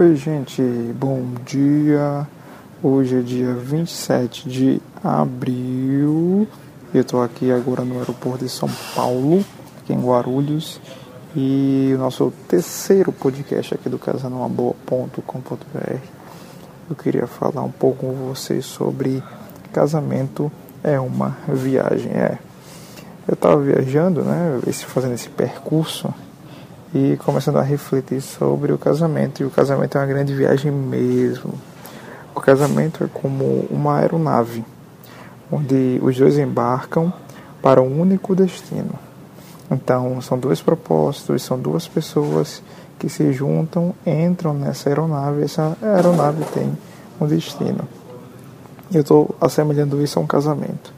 Oi, gente, bom dia. Hoje é dia 27 de abril. Eu estou aqui agora no aeroporto de São Paulo, aqui em Guarulhos. E o nosso terceiro podcast aqui do casanoaboa.com.br. Eu queria falar um pouco com vocês sobre casamento é uma viagem. É. Eu estava viajando, né, fazendo esse percurso e começando a refletir sobre o casamento. E o casamento é uma grande viagem mesmo. O casamento é como uma aeronave, onde os dois embarcam para um único destino. Então, são dois propósitos, são duas pessoas que se juntam, entram nessa aeronave, essa aeronave tem um destino. Eu estou assemelhando isso a um casamento.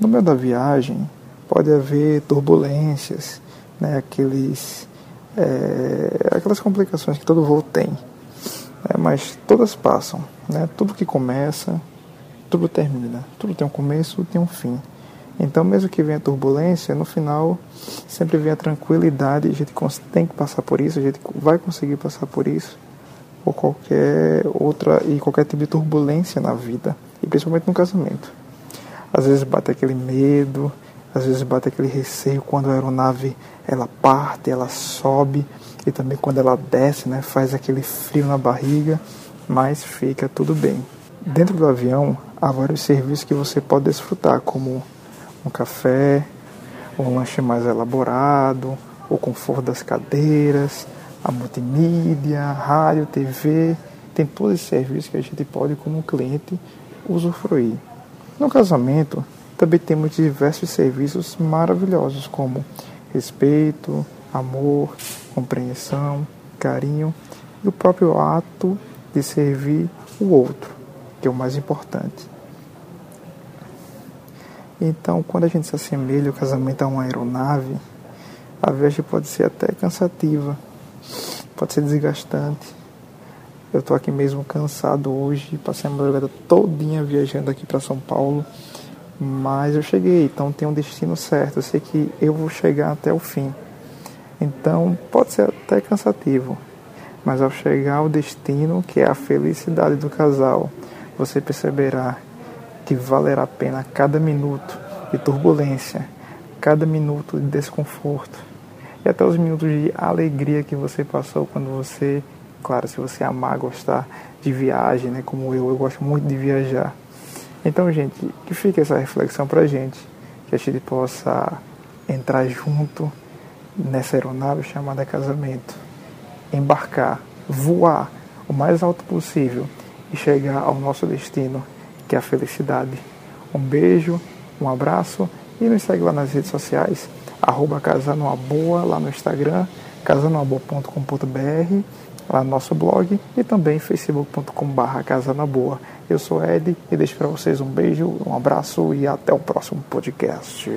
No meio da viagem, pode haver turbulências, né, aqueles é, aquelas complicações que todo voo tem. Né? Mas todas passam. Né? Tudo que começa, tudo termina. Tudo tem um começo, tem um fim. Então, mesmo que venha turbulência, no final sempre vem a tranquilidade. A gente tem que passar por isso, a gente vai conseguir passar por isso, ou qualquer outra e qualquer tipo de turbulência na vida, e principalmente no casamento. Às vezes bate aquele medo, às vezes bate aquele receio quando a aeronave ela parte, ela sobe e também quando ela desce, né, faz aquele frio na barriga, mas fica tudo bem. Dentro do avião há vários serviços que você pode desfrutar, como um café, um lanche mais elaborado, o conforto das cadeiras, a multimídia, rádio, TV, tem todos esses serviços que a gente pode, como cliente, usufruir. No casamento, também temos diversos serviços maravilhosos, como respeito, amor, compreensão, carinho e o próprio ato de servir o outro, que é o mais importante. Então, quando a gente se assemelha o casamento a uma aeronave, a viagem pode ser até cansativa, pode ser desgastante. Eu estou aqui mesmo cansado hoje, passei a madrugada todinha viajando aqui para São Paulo mas eu cheguei, então tem um destino certo, eu sei que eu vou chegar até o fim. Então pode ser até cansativo, mas ao chegar ao destino, que é a felicidade do casal, você perceberá que valerá a pena cada minuto de turbulência, cada minuto de desconforto e até os minutos de alegria que você passou quando você, claro, se você amar, gostar de viagem, né, como eu, eu gosto muito de viajar então, gente, que fique essa reflexão para gente, que a gente possa entrar junto nessa aeronave chamada casamento, embarcar, voar o mais alto possível e chegar ao nosso destino, que é a felicidade. Um beijo, um abraço e nos segue lá nas redes sociais, arroba Boa, lá no Instagram, casanoaboa.com.br, lá no nosso blog e também facebook.com.br Casanaboa. Eu sou Ed e deixo para vocês um beijo, um abraço e até o próximo podcast.